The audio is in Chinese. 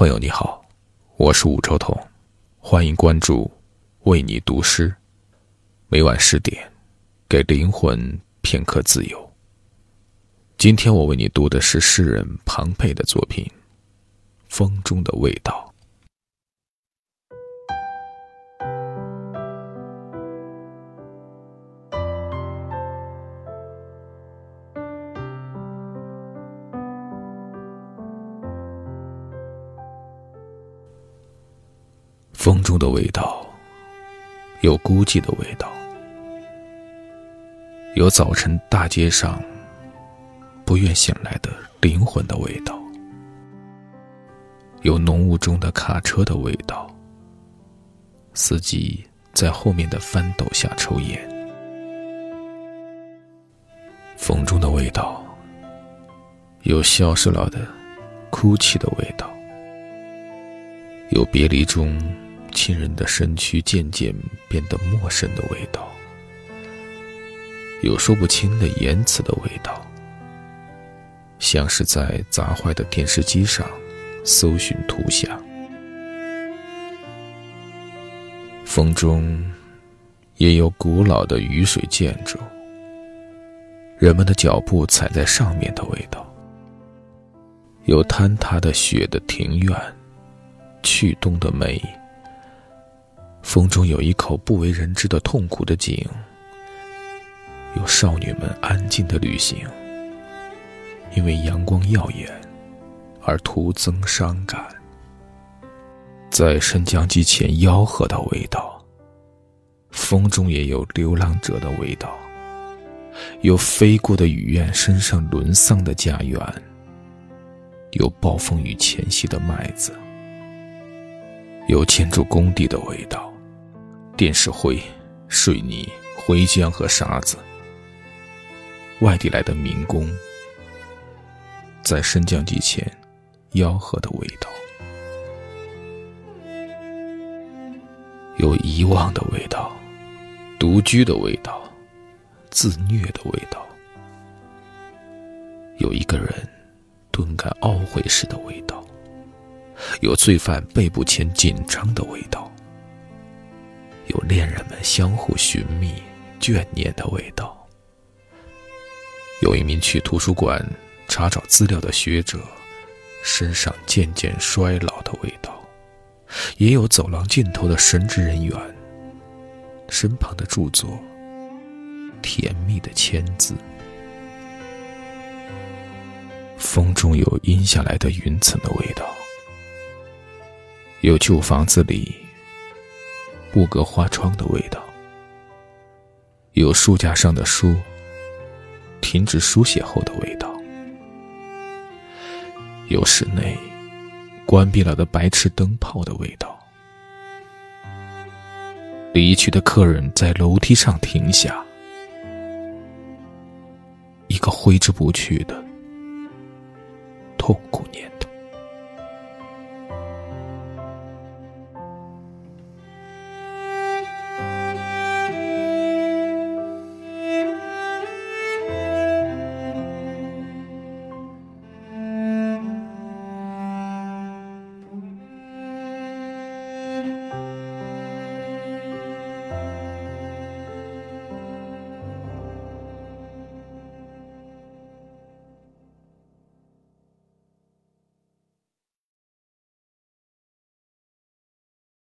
朋友你好，我是武周彤，欢迎关注为你读诗，每晚十点，给灵魂片刻自由。今天我为你读的是诗人庞培的作品《风中的味道》。风中的味道，有孤寂的味道，有早晨大街上不愿醒来的灵魂的味道，有浓雾中的卡车的味道，司机在后面的翻斗下抽烟。风中的味道，有消失了的哭泣的味道，有别离中。亲人的身躯渐渐变得陌生的味道，有说不清的言辞的味道，像是在砸坏的电视机上搜寻图像。风中也有古老的雨水建筑，人们的脚步踩在上面的味道，有坍塌的雪的庭院，去冬的梅。风中有一口不为人知的痛苦的井，有少女们安静的旅行，因为阳光耀眼而徒增伤感。在升降机前吆喝的味道，风中也有流浪者的味道，有飞过的雨燕身上沦丧的家园，有暴风雨前夕的麦子，有建筑工地的味道。电石灰、水泥、灰浆和沙子。外地来的民工在升降机前吆喝的味道，有遗忘的味道，独居的味道，自虐的味道，有一个人顿感懊悔时的味道，有罪犯被捕前紧张的味道。有恋人们相互寻觅、眷念的味道；有一名去图书馆查找资料的学者身上渐渐衰老的味道；也有走廊尽头的神职人员身旁的著作甜蜜的签字。风中有阴下来的云层的味道，有旧房子里。布格花窗的味道，有书架上的书停止书写后的味道，有室内关闭了的白炽灯泡的味道，离去的客人在楼梯上停下，一个挥之不去的痛苦年。